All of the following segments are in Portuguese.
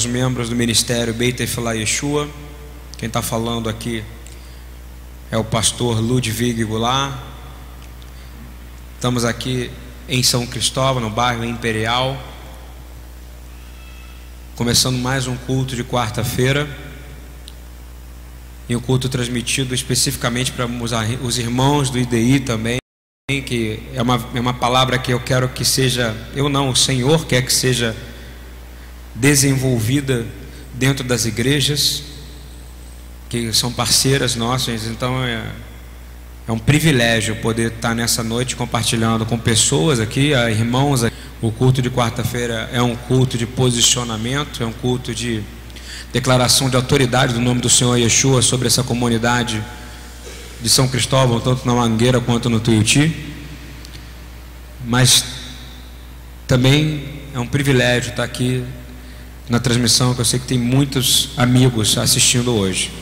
os membros do ministério Beit Efilá Yeshua. Quem está falando aqui é o pastor Ludwig Goulart. Estamos aqui em São Cristóvão, no bairro Imperial, começando mais um culto de quarta-feira. E um culto transmitido especificamente para os irmãos do IDI também, que é uma, é uma palavra que eu quero que seja, eu não, o Senhor quer que seja desenvolvida dentro das igrejas, que são parceiras nossas, então é, é um privilégio poder estar nessa noite compartilhando com pessoas aqui, irmãos. O culto de quarta-feira é um culto de posicionamento, é um culto de declaração de autoridade do nome do Senhor Yeshua sobre essa comunidade de São Cristóvão, tanto na Mangueira quanto no Tuiuti. Mas também é um privilégio estar aqui na transmissão, que eu sei que tem muitos amigos assistindo hoje.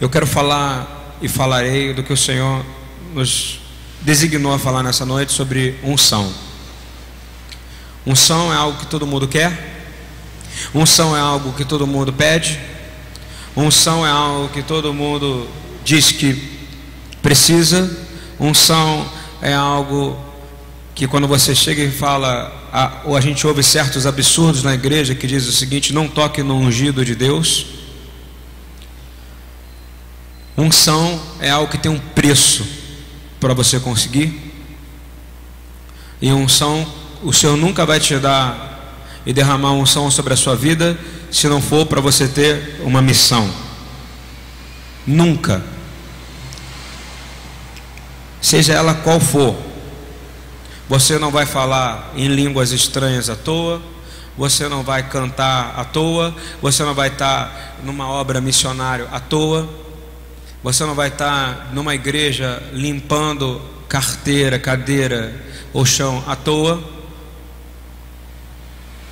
Eu quero falar e falarei do que o Senhor nos designou a falar nessa noite sobre unção. Unção é algo que todo mundo quer. Unção é algo que todo mundo pede. Unção é algo que todo mundo diz que precisa. Unção é algo que quando você chega e fala, a, ou a gente ouve certos absurdos na igreja que diz o seguinte: não toque no ungido de Deus. Unção é algo que tem um preço para você conseguir. E unção, o Senhor nunca vai te dar e derramar unção sobre a sua vida se não for para você ter uma missão. Nunca. Seja ela qual for. Você não vai falar em línguas estranhas à toa, você não vai cantar à toa, você não vai estar numa obra missionária à toa, você não vai estar numa igreja limpando carteira, cadeira ou chão à toa.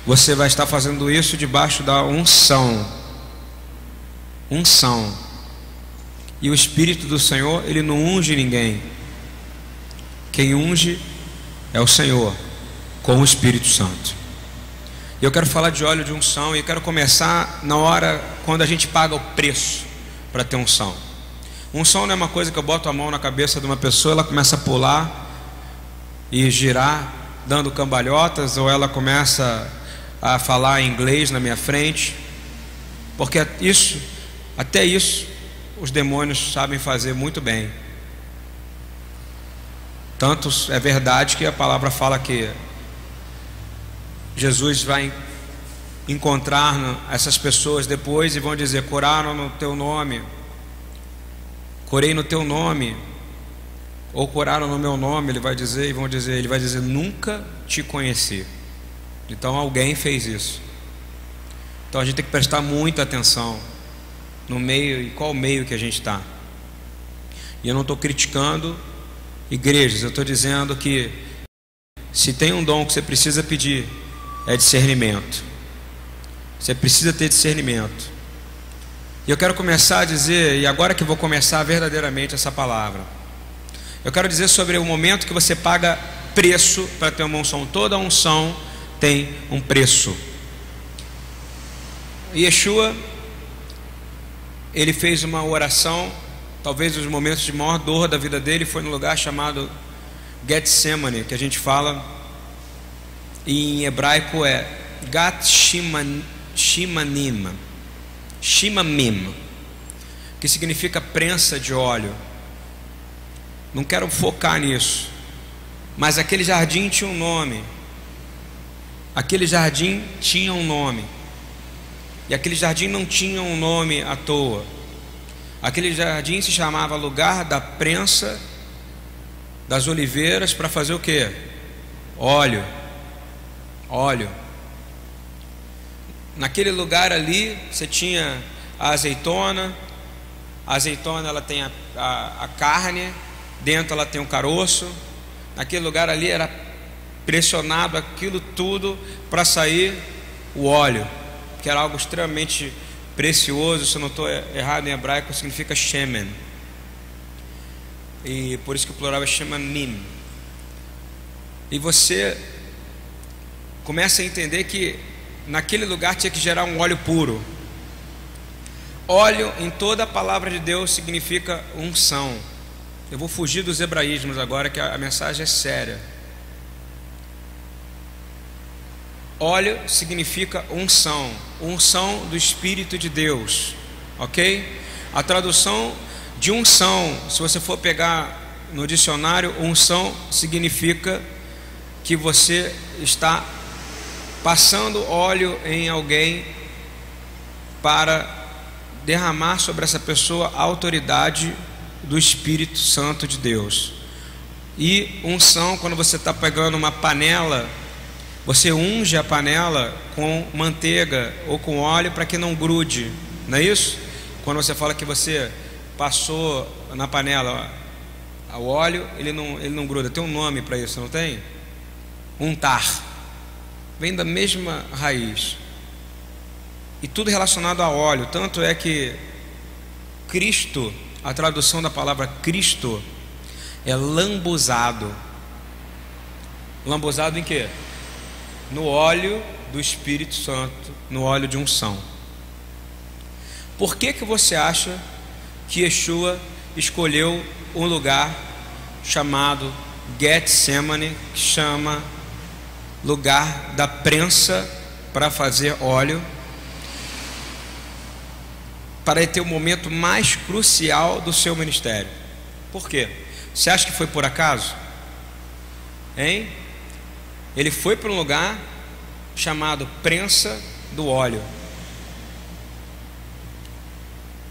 Você vai estar fazendo isso debaixo da unção. Unção. E o Espírito do Senhor, ele não unge ninguém. Quem unge é o Senhor com o Espírito Santo. Eu quero falar de óleo de unção e quero começar na hora quando a gente paga o preço para ter unção. Unção não é uma coisa que eu boto a mão na cabeça de uma pessoa, ela começa a pular e girar, dando cambalhotas, ou ela começa a falar inglês na minha frente, porque isso, até isso, os demônios sabem fazer muito bem. Tanto é verdade que a palavra fala que Jesus vai encontrar essas pessoas depois e vão dizer: curaram no teu nome, curei no teu nome, ou curaram no meu nome, ele vai dizer, e vão dizer, ele vai dizer, nunca te conheci. Então alguém fez isso. Então a gente tem que prestar muita atenção no meio e qual meio que a gente está. E eu não estou criticando igrejas, eu estou dizendo que se tem um dom que você precisa pedir, é discernimento. Você precisa ter discernimento. E eu quero começar a dizer, e agora que vou começar verdadeiramente essa palavra, eu quero dizer sobre o momento que você paga preço para ter uma unção. Toda unção tem um preço. Yeshua, ele fez uma oração talvez os momentos de maior dor da vida dele foi no lugar chamado Getsemane, que a gente fala em hebraico é Gat Shimanim, Shimamim, que significa prensa de óleo. Não quero focar nisso, mas aquele jardim tinha um nome. Aquele jardim tinha um nome. E aquele jardim não tinha um nome à toa. Aquele jardim se chamava lugar da prensa das oliveiras para fazer o que? Óleo. Óleo. Naquele lugar ali você tinha a azeitona. A azeitona ela tem a, a, a carne, dentro ela tem o um caroço. Naquele lugar ali era pressionado aquilo tudo para sair o óleo, que era algo extremamente Precioso, se eu não estou errado em hebraico, significa Shemen. E por isso que o plural é Shemanim. E você começa a entender que naquele lugar tinha que gerar um óleo puro. Óleo em toda a palavra de Deus significa unção. Eu vou fugir dos hebraísmos agora, que a mensagem é séria. Óleo significa unção, unção do Espírito de Deus, ok? A tradução de unção, se você for pegar no dicionário, unção significa que você está passando óleo em alguém para derramar sobre essa pessoa a autoridade do Espírito Santo de Deus. E unção, quando você está pegando uma panela, você unge a panela com manteiga ou com óleo para que não grude, não é isso? Quando você fala que você passou na panela o óleo, ele não, ele não gruda, tem um nome para isso, não tem? Untar, vem da mesma raiz, e tudo relacionado a óleo, tanto é que Cristo a tradução da palavra Cristo é lambuzado. Lambuzado em quê? No óleo do Espírito Santo, no óleo de unção. Por que que você acha que Yeshua escolheu um lugar chamado Getsemane, que chama lugar da prensa para fazer óleo? para ter o momento mais crucial do seu ministério. Por quê? Você acha que foi por acaso? Hein? Ele foi para um lugar chamado prensa do óleo.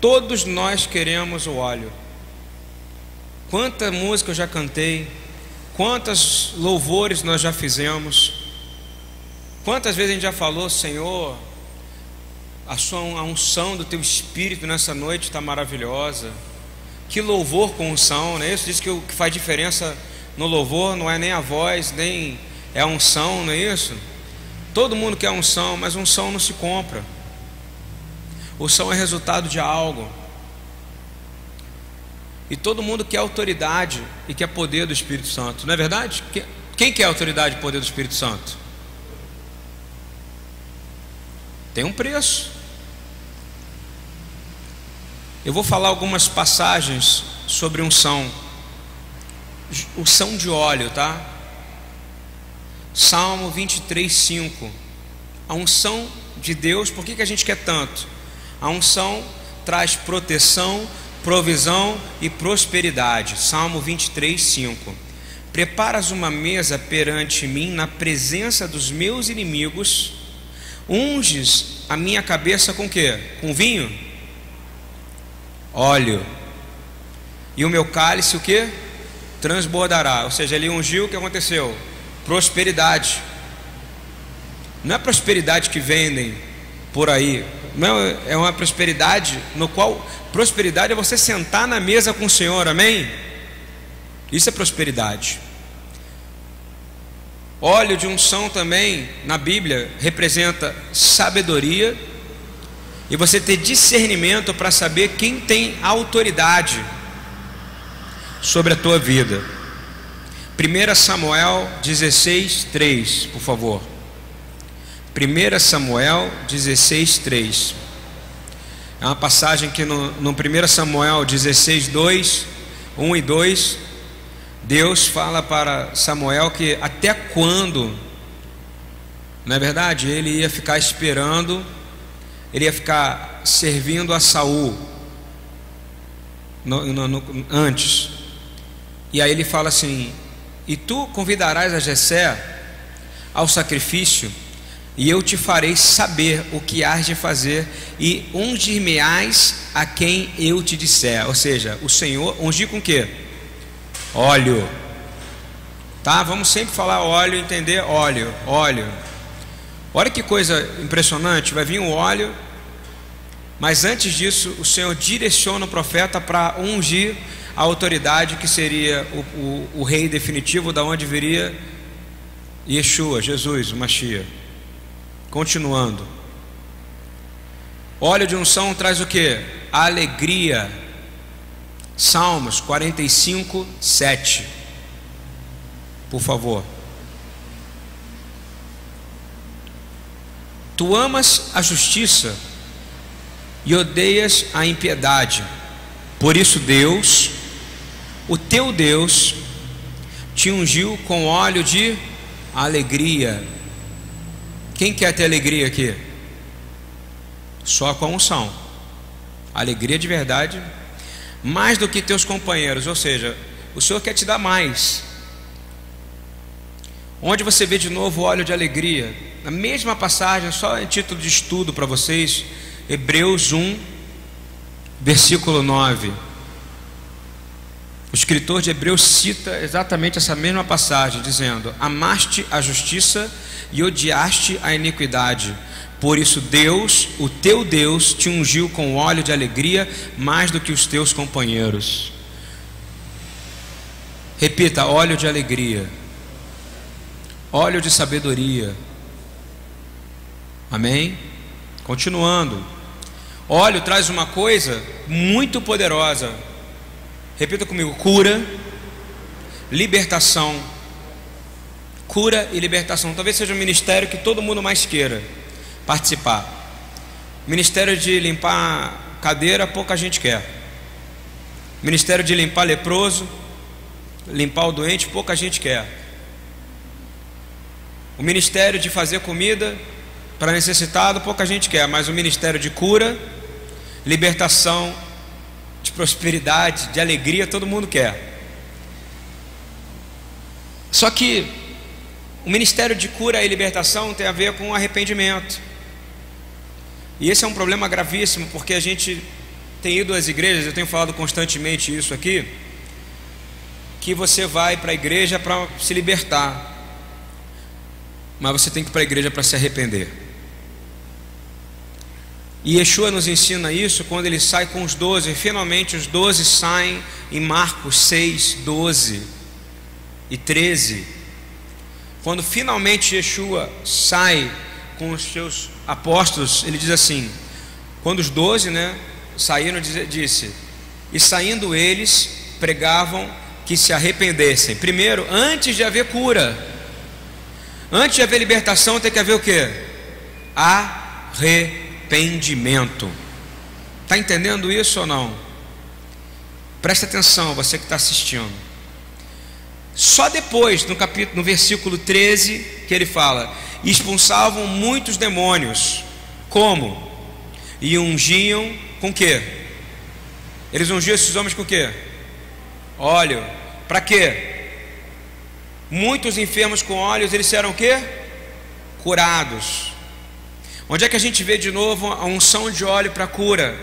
Todos nós queremos o óleo. Quanta música eu já cantei, quantas louvores nós já fizemos, quantas vezes a gente já falou, Senhor, a sua a unção do teu espírito nessa noite está maravilhosa. Que louvor com unção, né? Isso diz que o que faz diferença no louvor não é nem a voz, nem é unção, não é isso? Todo mundo quer unção, mas unção não se compra. Unção é resultado de algo. E todo mundo quer autoridade e quer poder do Espírito Santo, não é verdade? Quem quer autoridade e poder do Espírito Santo? Tem um preço. Eu vou falar algumas passagens sobre unção. Unção de óleo, tá? Salmo 23, 5. A unção de Deus, por que, que a gente quer tanto? A unção traz proteção, provisão e prosperidade. Salmo 23, 5. Preparas uma mesa perante mim na presença dos meus inimigos, unges a minha cabeça com quê? Com vinho? óleo. E o meu cálice o que? Transbordará. Ou seja, ele ungiu, o que aconteceu? Prosperidade. Não é prosperidade que vendem por aí. Não, é uma prosperidade no qual prosperidade é você sentar na mesa com o Senhor, amém? Isso é prosperidade. Óleo de unção também na Bíblia representa sabedoria e você ter discernimento para saber quem tem autoridade sobre a tua vida. 1 Samuel 16, 3, por favor. 1 Samuel 16, 3. É uma passagem que no, no 1 Samuel 16, 2, 1 e 2, Deus fala para Samuel que até quando, não é verdade? Ele ia ficar esperando ele ia ficar servindo a Saul no, no, antes. E aí ele fala assim: E tu convidarás a Jessé ao sacrifício, e eu te farei saber o que hás de fazer, e ungir-me-ás a quem eu te disser. Ou seja, o Senhor ungir com que? Óleo. Tá? Vamos sempre falar óleo, entender óleo, óleo. Olha que coisa impressionante, vai vir o óleo mas antes disso, o Senhor direciona o profeta para ungir a autoridade que seria o, o, o, rei definitivo, da onde viria Yeshua, Jesus, o Mashiach. Continuando. Óleo de unção traz o que? Alegria. Salmos 45, 7. Por favor. Tu amas a justiça e odeias a impiedade. Por isso, Deus, o teu Deus, te ungiu com óleo de alegria. Quem quer ter alegria aqui? Só com a unção. Alegria de verdade, mais do que teus companheiros, ou seja, o Senhor quer te dar mais. Onde você vê de novo óleo de alegria? Na mesma passagem, só em título de estudo para vocês, Hebreus 1, versículo 9. O escritor de Hebreus cita exatamente essa mesma passagem, dizendo: Amaste a justiça e odiaste a iniquidade. Por isso, Deus, o teu Deus, te ungiu com óleo de alegria mais do que os teus companheiros. Repita: óleo de alegria, óleo de sabedoria. Amém? Continuando. Óleo traz uma coisa muito poderosa. Repita comigo: cura, libertação. Cura e libertação. Talvez seja um ministério que todo mundo mais queira participar. Ministério de limpar cadeira, pouca gente quer. Ministério de limpar leproso, limpar o doente, pouca gente quer. O ministério de fazer comida para necessitado, pouca gente quer, mas o ministério de cura, libertação, de prosperidade, de alegria, todo mundo quer. Só que o ministério de cura e libertação tem a ver com arrependimento. E esse é um problema gravíssimo, porque a gente tem ido às igrejas, eu tenho falado constantemente isso aqui, que você vai para a igreja para se libertar, mas você tem que ir para a igreja para se arrepender. E Yeshua nos ensina isso quando ele sai com os doze, finalmente os doze saem em Marcos 6, 12 e 13. Quando finalmente Yeshua sai com os seus apóstolos, ele diz assim: quando os doze né, saíram, disse, e saindo eles, pregavam que se arrependessem. Primeiro, antes de haver cura, antes de haver libertação, tem que haver o que? Arrependimento. Está entendendo isso ou não? Presta atenção, você que está assistindo. Só depois, no capítulo, no versículo 13, que ele fala: expulsavam muitos demônios. Como? E ungiam com quê? Eles ungiam esses homens com quê? Óleo. Para quê? Muitos enfermos com óleos, eles eram o quê? Curados. Onde é que a gente vê de novo a unção de óleo para cura?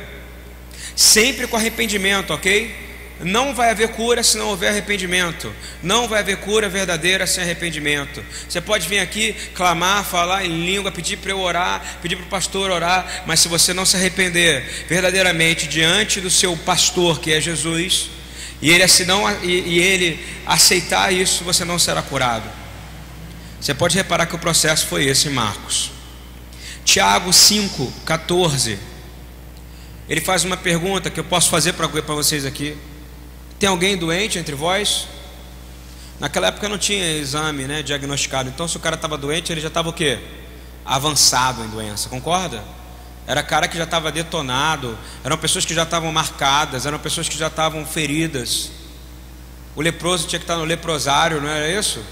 Sempre com arrependimento, ok? Não vai haver cura se não houver arrependimento. Não vai haver cura verdadeira sem arrependimento. Você pode vir aqui clamar, falar em língua, pedir para eu orar, pedir para o pastor orar, mas se você não se arrepender verdadeiramente diante do seu pastor, que é Jesus, e ele, não, e, e ele aceitar isso, você não será curado. Você pode reparar que o processo foi esse Marcos. Tiago 5, 14. Ele faz uma pergunta que eu posso fazer para vocês aqui. Tem alguém doente entre vós? Naquela época não tinha exame, né, diagnosticado. Então, se o cara estava doente, ele já estava o quê? Avançado em doença. Concorda? Era cara que já estava detonado. Eram pessoas que já estavam marcadas. Eram pessoas que já estavam feridas. O leproso tinha que estar no leprosário, não era isso?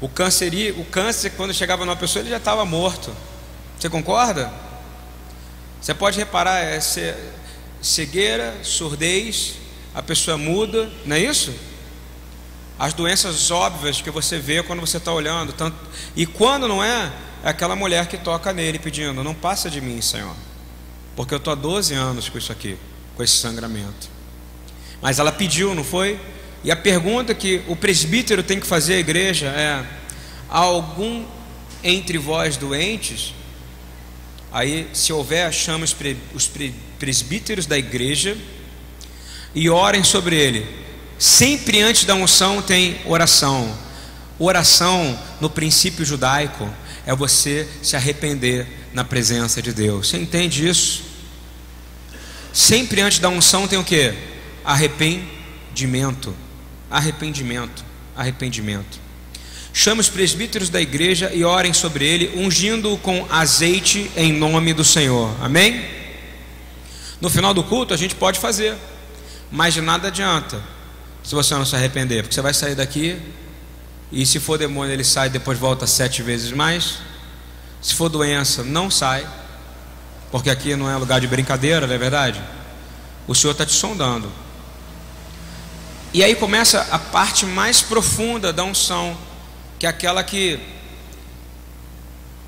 O câncer, o câncer quando chegava numa pessoa, ele já estava morto. Você concorda? Você pode reparar, é cegueira, surdez, a pessoa muda, não é isso? As doenças óbvias que você vê quando você está olhando, tanto, e quando não é, é aquela mulher que toca nele pedindo: Não passa de mim, Senhor, porque eu estou há 12 anos com isso aqui, com esse sangramento. Mas ela pediu, não foi? E a pergunta que o presbítero tem que fazer à igreja é: há algum entre vós doentes? Aí, se houver, chama os, os presbíteros da igreja e orem sobre ele. Sempre antes da unção tem oração. Oração, no princípio judaico, é você se arrepender na presença de Deus. Você entende isso? Sempre antes da unção tem o que? Arrependimento. Arrependimento. Arrependimento. Chame os presbíteros da igreja e orem sobre ele, ungindo-o com azeite em nome do Senhor. Amém? No final do culto a gente pode fazer, mas de nada adianta se você não se arrepender, porque você vai sair daqui e se for demônio ele sai depois volta sete vezes mais. Se for doença, não sai, porque aqui não é lugar de brincadeira, não é verdade? O Senhor está te sondando. E aí começa a parte mais profunda da unção que é aquela que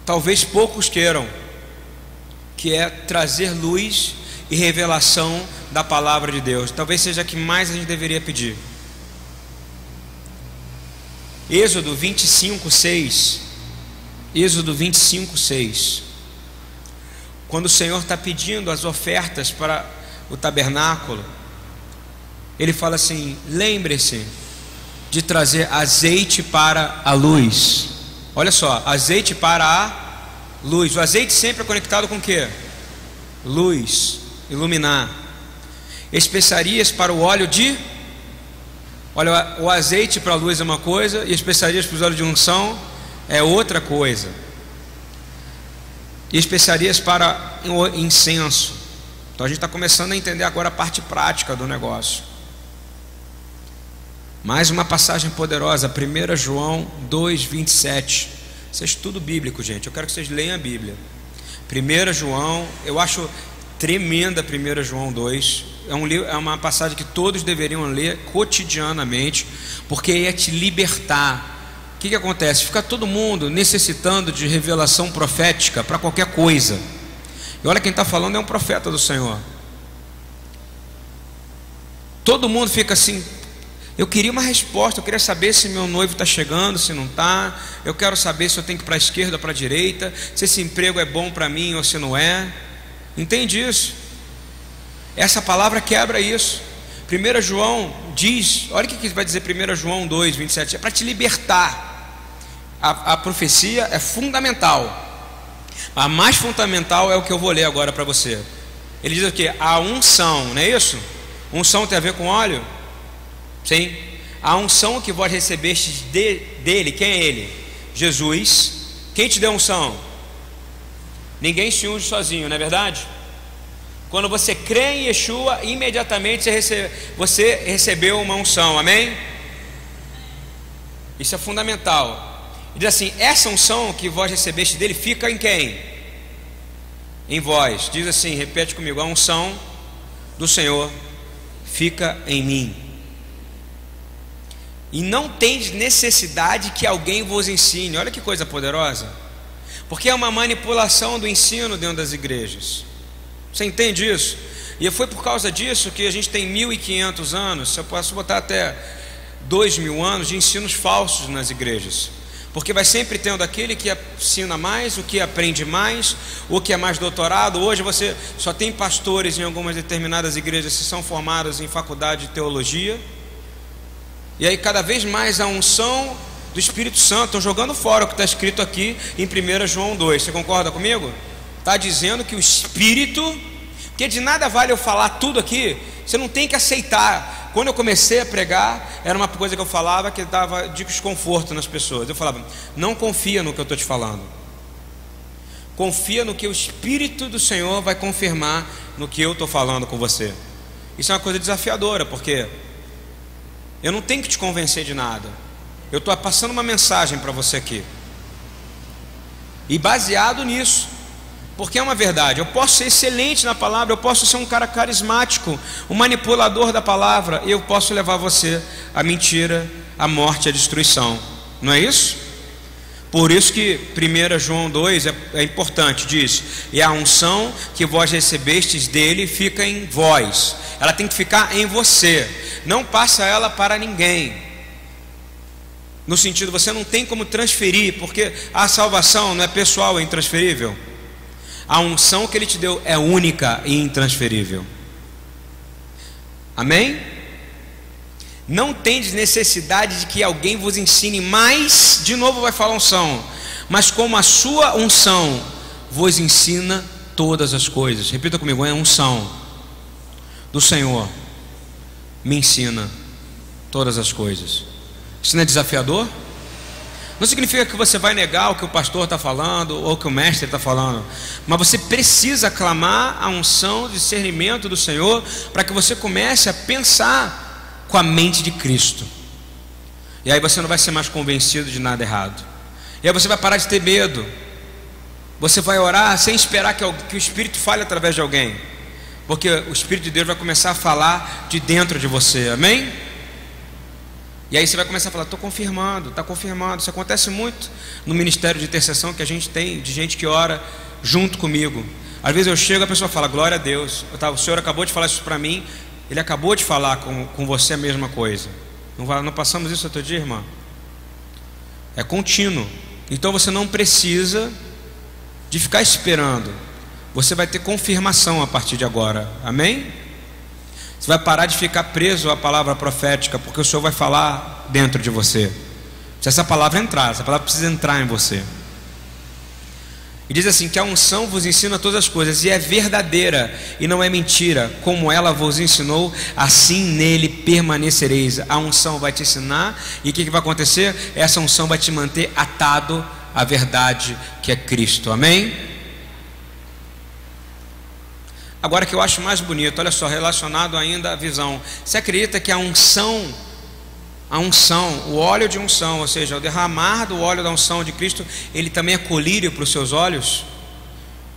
talvez poucos queiram, que é trazer luz e revelação da palavra de Deus. Talvez seja a que mais a gente deveria pedir. Êxodo 25, 6. Êxodo 25, 6. Quando o Senhor está pedindo as ofertas para o tabernáculo, Ele fala assim: lembre-se de trazer azeite para a luz. Olha só, azeite para a luz. O azeite sempre é conectado com o que? Luz, iluminar. Especiarias para o óleo de. Olha, o azeite para a luz é uma coisa, e especiarias para os óleos de unção é outra coisa. E especiarias para incenso. Então a gente está começando a entender agora a parte prática do negócio. Mais uma passagem poderosa, 1 João 2, 27. Isso é estudo bíblico, gente. Eu quero que vocês leiam a Bíblia. 1 João, eu acho tremenda 1 João 2. É, um, é uma passagem que todos deveriam ler cotidianamente, porque é te libertar. O que, que acontece? Fica todo mundo necessitando de revelação profética para qualquer coisa. E olha quem está falando é um profeta do Senhor. Todo mundo fica assim, eu queria uma resposta, eu queria saber se meu noivo está chegando, se não está. Eu quero saber se eu tenho que ir para a esquerda ou para a direita, se esse emprego é bom para mim ou se não é. Entende isso? Essa palavra quebra isso. 1 João diz, olha o que vai dizer 1 João 2, 27, é para te libertar. A, a profecia é fundamental. A mais fundamental é o que eu vou ler agora para você. Ele diz o que? A unção, não é isso? Unção tem a ver com óleo? Sim. A unção que vós recebestes de, dele, quem é ele? Jesus. Quem te deu unção? Ninguém se unge sozinho, não é verdade? Quando você crê em Yeshua, imediatamente você, recebe, você recebeu uma unção, amém? Isso é fundamental. diz assim: essa unção que vós recebeste dele fica em quem? Em vós. Diz assim, repete comigo: a unção do Senhor fica em mim e não tens necessidade que alguém vos ensine. Olha que coisa poderosa. Porque é uma manipulação do ensino dentro das igrejas. Você entende isso? E foi por causa disso que a gente tem 1500 anos, eu posso botar até 2 mil anos de ensinos falsos nas igrejas. Porque vai sempre tendo aquele que ensina mais, o que aprende mais, o que é mais doutorado. Hoje você só tem pastores em algumas determinadas igrejas que são formados em faculdade de teologia e aí cada vez mais a unção do Espírito Santo, estão jogando fora o que está escrito aqui em 1 João 2. Você concorda comigo? Está dizendo que o Espírito, porque de nada vale eu falar tudo aqui, você não tem que aceitar. Quando eu comecei a pregar, era uma coisa que eu falava que dava de desconforto nas pessoas. Eu falava, não confia no que eu estou te falando. Confia no que o Espírito do Senhor vai confirmar no que eu estou falando com você. Isso é uma coisa desafiadora, porque eu não tenho que te convencer de nada. Eu estou passando uma mensagem para você aqui. E baseado nisso, porque é uma verdade, eu posso ser excelente na palavra, eu posso ser um cara carismático, um manipulador da palavra, eu posso levar você à mentira, à morte, à destruição. Não é isso? Por isso que 1 João 2 é, é, importante, diz: E a unção que vós recebestes dele fica em vós, ela tem que ficar em você não passa ela para ninguém. No sentido, você não tem como transferir, porque a salvação não é pessoal, é intransferível. A unção que ele te deu é única e intransferível. Amém? Não tendes necessidade de que alguém vos ensine mais, de novo vai falar unção, mas como a sua unção vos ensina todas as coisas. Repita comigo, é unção do Senhor me ensina todas as coisas. Isso não é desafiador? Não significa que você vai negar o que o pastor está falando ou o que o mestre está falando, mas você precisa clamar a unção, discernimento do Senhor, para que você comece a pensar com a mente de Cristo. E aí você não vai ser mais convencido de nada errado. E aí você vai parar de ter medo. Você vai orar sem esperar que, que o Espírito fale através de alguém, porque o Espírito de Deus vai começar a falar de dentro de você, amém? E aí você vai começar a falar, estou confirmando, está confirmando. Isso acontece muito no ministério de intercessão que a gente tem, de gente que ora junto comigo. Às vezes eu chego, a pessoa fala, glória a Deus. Tava, o Senhor acabou de falar isso para mim, Ele acabou de falar com, com você a mesma coisa. Não, não passamos isso outro dia, irmã? É contínuo. Então você não precisa de ficar esperando. Você vai ter confirmação a partir de agora. Amém? Você vai parar de ficar preso à palavra profética, porque o Senhor vai falar dentro de você. Se essa palavra entrar, essa palavra precisa entrar em você. E diz assim: que a unção vos ensina todas as coisas, e é verdadeira, e não é mentira, como ela vos ensinou, assim nele permanecereis. A unção vai te ensinar, e o que, que vai acontecer? Essa unção vai te manter atado à verdade que é Cristo. Amém? Agora que eu acho mais bonito, olha só, relacionado ainda à visão. Você acredita que a unção, a unção, o óleo de unção, ou seja, o derramar do óleo da unção de Cristo, ele também é colírio para os seus olhos?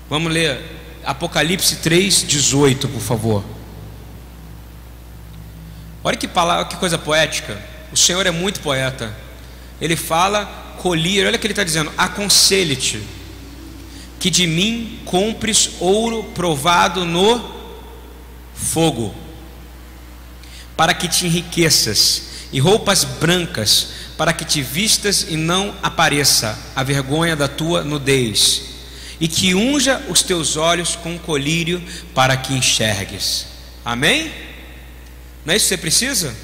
Vamos ler Apocalipse 3, 18, por favor. Olha que palavra, que coisa poética. O Senhor é muito poeta. Ele fala colírio, olha o que ele está dizendo: aconselhe-te que de mim compres ouro provado no fogo, para que te enriqueças, e roupas brancas, para que te vistas e não apareça a vergonha da tua nudez, e que unja os teus olhos com colírio, para que enxergues. Amém? Não é isso que você precisa?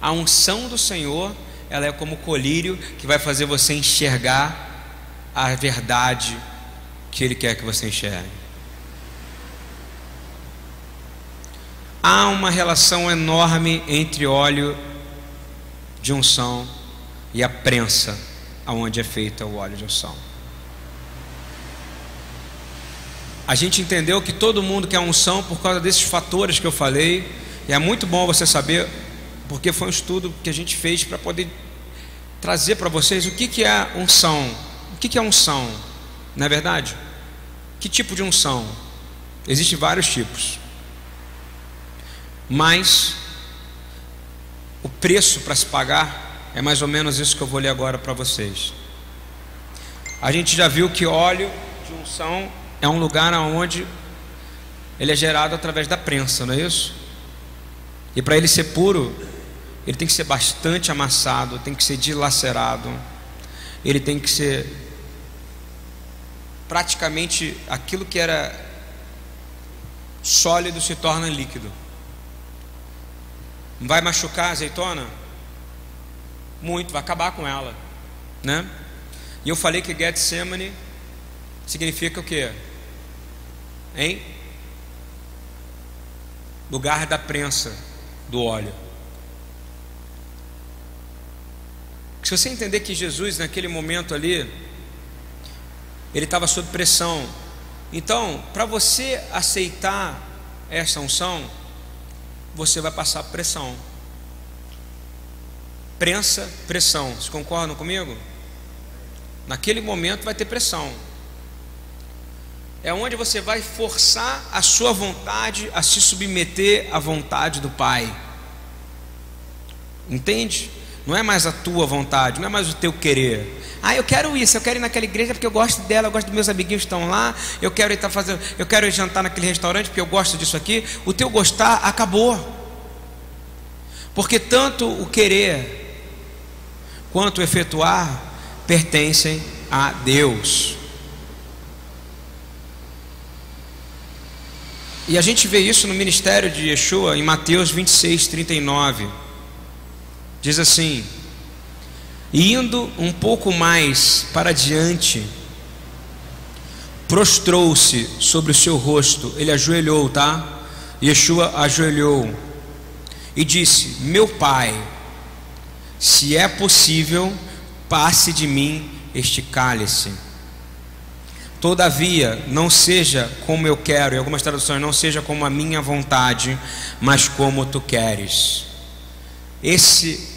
A unção do Senhor, ela é como colírio que vai fazer você enxergar a verdade que Ele quer que você enxergue. Há uma relação enorme entre óleo de unção e a prensa, aonde é feita o óleo de unção. A gente entendeu que todo mundo quer unção por causa desses fatores que eu falei, e é muito bom você saber, porque foi um estudo que a gente fez para poder trazer para vocês o que, que é unção. O que, que é unção? Não é verdade? Que tipo de unção? Existem vários tipos. Mas o preço para se pagar é mais ou menos isso que eu vou ler agora para vocês. A gente já viu que óleo de unção é um lugar onde ele é gerado através da prensa, não é isso? E para ele ser puro, ele tem que ser bastante amassado, tem que ser dilacerado, ele tem que ser praticamente aquilo que era sólido se torna líquido. Vai machucar a azeitona? Muito, vai acabar com ela, né? E eu falei que Getsemane significa o quê? Hein? Lugar da prensa do óleo. Se você entender que Jesus naquele momento ali ele estava sob pressão. Então, para você aceitar essa unção, você vai passar pressão. Prensa, pressão. Vocês concordam comigo? Naquele momento vai ter pressão. É onde você vai forçar a sua vontade a se submeter à vontade do Pai. Entende? Não é mais a tua vontade, não é mais o teu querer. Ah, eu quero isso, eu quero ir naquela igreja porque eu gosto dela, eu gosto dos meus amiguinhos que estão lá, eu quero ir tá fazendo, eu quero ir jantar naquele restaurante porque eu gosto disso aqui. O teu gostar acabou. Porque tanto o querer quanto o efetuar pertencem a Deus. E a gente vê isso no ministério de Yeshua em Mateus 26, 39. Diz assim: Indo um pouco mais para diante, prostrou-se sobre o seu rosto, ele ajoelhou, tá? Yeshua ajoelhou e disse: Meu pai, se é possível, passe de mim este cálice. Todavia, não seja como eu quero, em algumas traduções, não seja como a minha vontade, mas como tu queres. Esse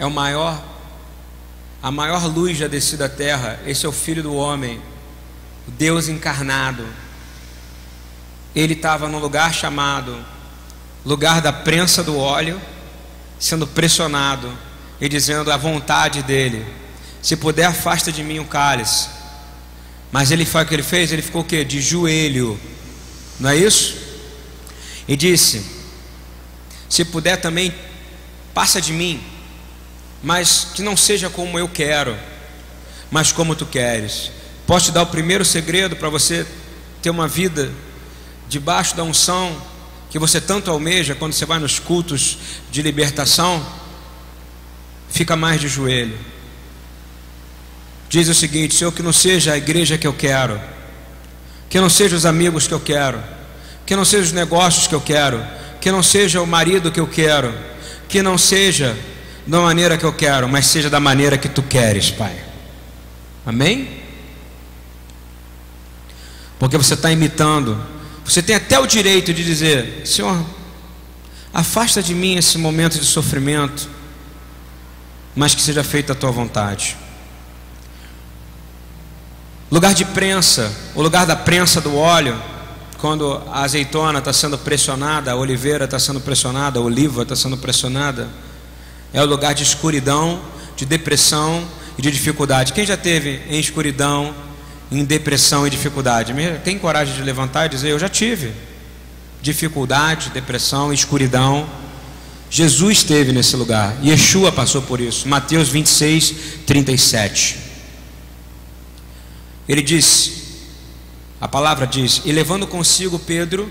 é o maior, a maior luz já descida à terra. Esse é o Filho do Homem, o Deus encarnado. Ele estava num lugar chamado lugar da prensa do óleo, sendo pressionado e dizendo a vontade dele: se puder, afasta de mim o cálice. Mas ele foi o que ele fez? Ele ficou o quê? De joelho. Não é isso? E disse: Se puder também, passa de mim, mas que não seja como eu quero, mas como tu queres. Posso te dar o primeiro segredo para você ter uma vida debaixo da unção que você tanto almeja quando você vai nos cultos de libertação? Fica mais de joelho diz o seguinte: Senhor, que não seja a igreja que eu quero, que não seja os amigos que eu quero, que não seja os negócios que eu quero, que não seja o marido que eu quero, que não seja da maneira que eu quero, mas seja da maneira que tu queres, Pai. Amém? Porque você está imitando, você tem até o direito de dizer: Senhor, afasta de mim esse momento de sofrimento, mas que seja feita a tua vontade. Lugar de prensa, o lugar da prensa do óleo, quando a azeitona está sendo pressionada, a oliveira está sendo pressionada, a oliva está sendo pressionada, é o lugar de escuridão, de depressão e de dificuldade. Quem já teve em escuridão, em depressão e dificuldade? Tem coragem de levantar e dizer: Eu já tive dificuldade, depressão, escuridão. Jesus esteve nesse lugar, Yeshua passou por isso. Mateus 26, 37. Ele diz, a palavra diz, e levando consigo Pedro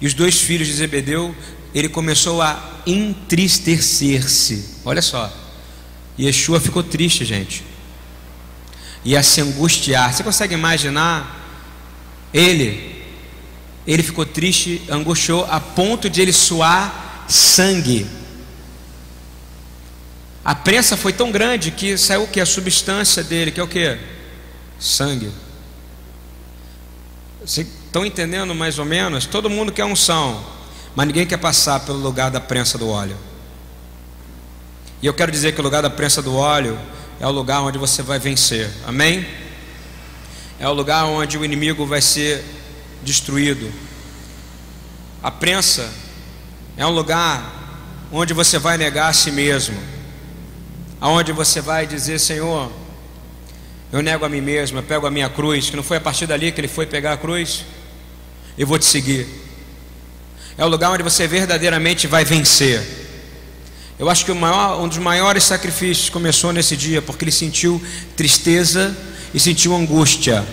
e os dois filhos de Zebedeu, ele começou a entristecer-se. Olha só. Yeshua ficou triste, gente. E a se angustiar. Você consegue imaginar ele? Ele ficou triste, angustiou a ponto de ele suar sangue. A prensa foi tão grande que saiu o que a substância dele, que é o que? sangue. Vocês estão entendendo mais ou menos? Todo mundo quer unção, mas ninguém quer passar pelo lugar da prensa do óleo. E eu quero dizer que o lugar da prensa do óleo é o lugar onde você vai vencer. Amém? É o lugar onde o inimigo vai ser destruído. A prensa é um lugar onde você vai negar a si mesmo. Aonde você vai dizer, Senhor, eu nego a mim mesmo, eu pego a minha cruz, que não foi a partir dali que ele foi pegar a cruz. Eu vou te seguir. É o lugar onde você verdadeiramente vai vencer. Eu acho que maior, um dos maiores sacrifícios começou nesse dia, porque ele sentiu tristeza e sentiu angústia.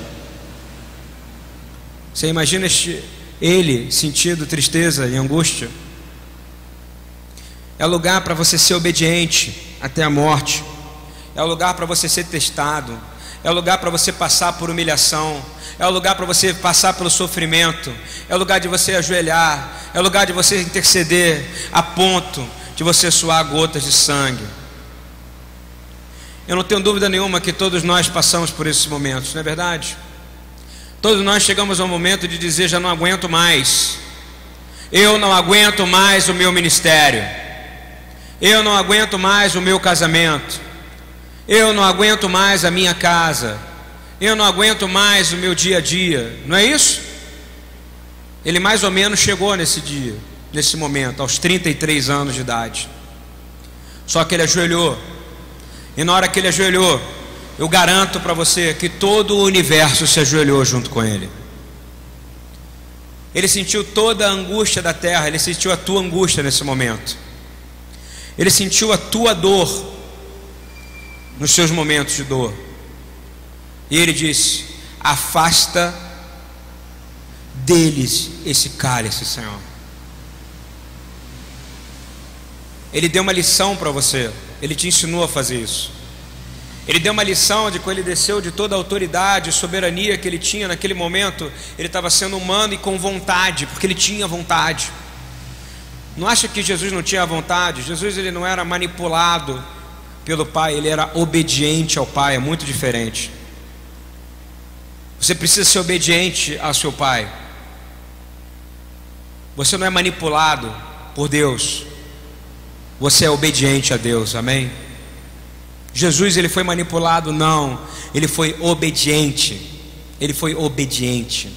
Você imagina este, ele sentindo tristeza e angústia? É lugar para você ser obediente até a morte. É o lugar para você ser testado é o lugar para você passar por humilhação, é o lugar para você passar pelo sofrimento, é o lugar de você ajoelhar, é o lugar de você interceder a ponto de você suar gotas de sangue. Eu não tenho dúvida nenhuma que todos nós passamos por esses momentos, não é verdade? Todos nós chegamos ao momento de dizer: já não aguento mais, eu não aguento mais o meu ministério, eu não aguento mais o meu casamento. Eu não aguento mais a minha casa. Eu não aguento mais o meu dia a dia. Não é isso? Ele mais ou menos chegou nesse dia, nesse momento, aos 33 anos de idade. Só que ele ajoelhou. E na hora que ele ajoelhou, eu garanto para você que todo o universo se ajoelhou junto com ele. Ele sentiu toda a angústia da terra, ele sentiu a tua angústia nesse momento. Ele sentiu a tua dor nos seus momentos de dor. E ele disse: Afasta deles esse cálice, Senhor. Ele deu uma lição para você, ele te ensinou a fazer isso. Ele deu uma lição de quando ele desceu de toda a autoridade e soberania que ele tinha naquele momento, ele estava sendo humano e com vontade, porque ele tinha vontade. Não acha que Jesus não tinha vontade? Jesus ele não era manipulado pelo pai, ele era obediente ao pai, é muito diferente. Você precisa ser obediente ao seu pai. Você não é manipulado por Deus. Você é obediente a Deus. Amém? Jesus ele foi manipulado? Não. Ele foi obediente. Ele foi obediente.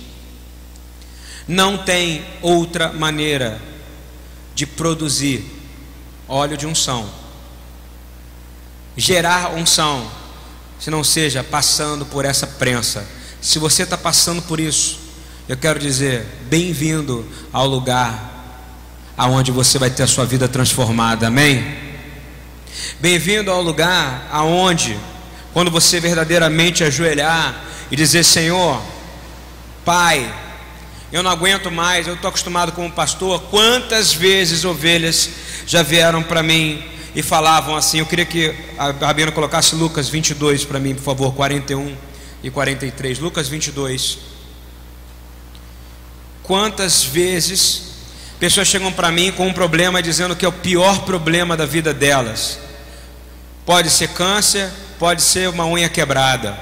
Não tem outra maneira de produzir óleo de unção, gerar unção, se não seja passando por essa prensa. Se você está passando por isso, eu quero dizer, bem-vindo ao lugar aonde você vai ter a sua vida transformada. Amém? Bem-vindo ao lugar aonde, quando você verdadeiramente ajoelhar e dizer: Senhor, Pai, eu não aguento mais, eu estou acostumado como pastor. Quantas vezes ovelhas já vieram para mim e falavam assim? Eu queria que a Rabina colocasse Lucas 22 para mim, por favor, 41 e 43. Lucas 22. Quantas vezes pessoas chegam para mim com um problema dizendo que é o pior problema da vida delas? Pode ser câncer, pode ser uma unha quebrada,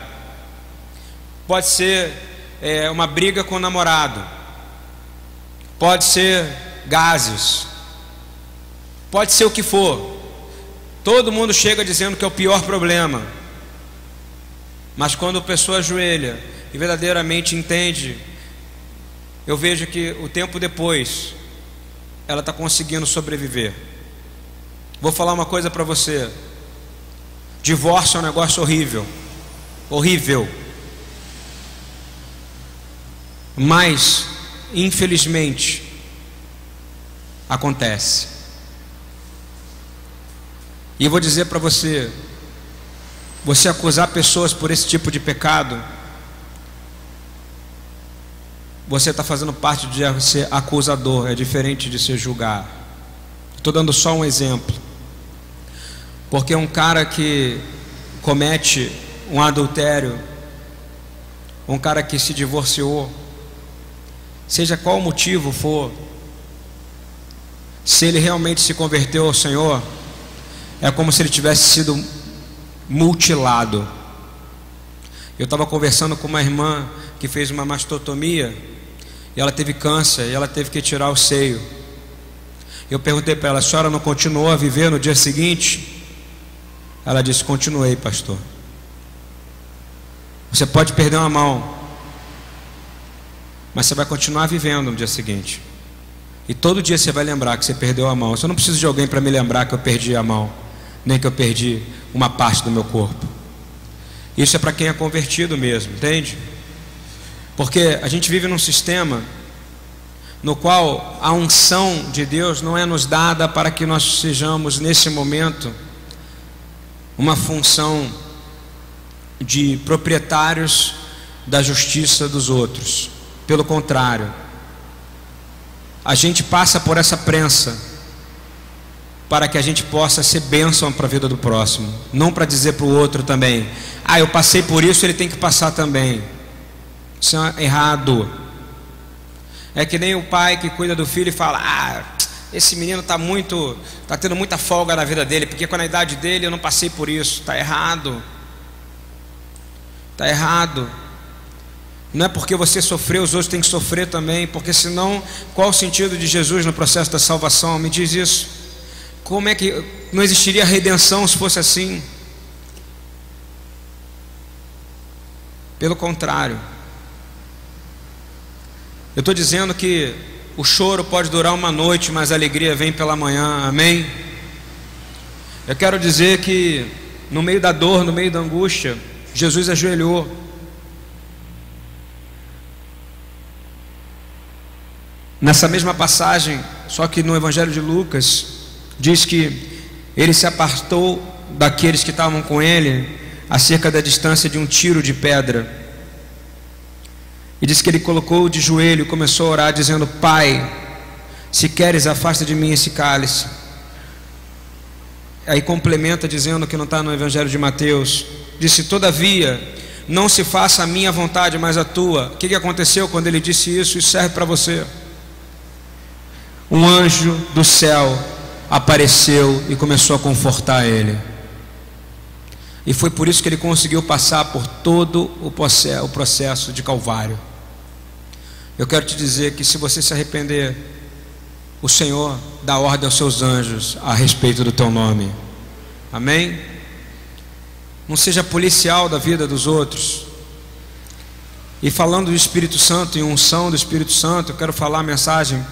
pode ser é, uma briga com o namorado pode ser gases, pode ser o que for. Todo mundo chega dizendo que é o pior problema. Mas quando a pessoa ajoelha e verdadeiramente entende, eu vejo que o tempo depois ela está conseguindo sobreviver. Vou falar uma coisa para você: divórcio é um negócio horrível, horrível. Mas infelizmente, acontece. E eu vou dizer para você: você acusar pessoas por esse tipo de pecado, você está fazendo parte de ser acusador, é diferente de ser julgar. Estou dando só um exemplo. Porque um cara que comete um adultério, um cara que se divorciou, seja qual o motivo for, se ele realmente se converteu ao Senhor, é como se ele tivesse sido mutilado. Eu estava conversando com uma irmã que fez uma mastotomia e ela teve câncer e ela teve que tirar o seio. Eu perguntei para ela: a senhora não continuou a viver no dia seguinte? Ela disse: continuei, pastor. Você pode perder uma mão, mas você vai continuar vivendo no dia seguinte. E todo dia você vai lembrar que você perdeu a mão. Eu não preciso de alguém para me lembrar que eu perdi a mão, nem que eu perdi uma parte do meu corpo. Isso é para quem é convertido mesmo, entende? Porque a gente vive num sistema no qual a unção de Deus não é nos dada para que nós sejamos nesse momento uma função de proprietários da justiça dos outros. Pelo contrário, a gente passa por essa prensa para que a gente possa ser bênção para a vida do próximo, não para dizer para o outro também, ah, eu passei por isso, ele tem que passar também. Isso é errado. É que nem o pai que cuida do filho e fala, ah, esse menino está muito, está tendo muita folga na vida dele, porque com a idade dele eu não passei por isso. Está errado. Está errado. Não é porque você sofreu, os outros têm que sofrer também, porque senão, qual o sentido de Jesus no processo da salvação? Me diz isso. Como é que não existiria redenção se fosse assim? Pelo contrário, eu estou dizendo que o choro pode durar uma noite, mas a alegria vem pela manhã, amém? Eu quero dizer que no meio da dor, no meio da angústia, Jesus ajoelhou Nessa mesma passagem, só que no Evangelho de Lucas, diz que ele se apartou daqueles que estavam com ele acerca da distância de um tiro de pedra. E diz que ele colocou de joelho e começou a orar, dizendo: Pai, se queres, afasta de mim esse cálice. Aí complementa dizendo que não está no Evangelho de Mateus. Disse: Todavia, não se faça a minha vontade, mas a tua. O que, que aconteceu quando ele disse isso? Isso serve para você um anjo do céu apareceu e começou a confortar ele. E foi por isso que ele conseguiu passar por todo o processo de Calvário. Eu quero te dizer que se você se arrepender, o Senhor dá ordem aos seus anjos a respeito do teu nome. Amém? Não seja policial da vida dos outros. E falando do Espírito Santo e unção do Espírito Santo, eu quero falar a mensagem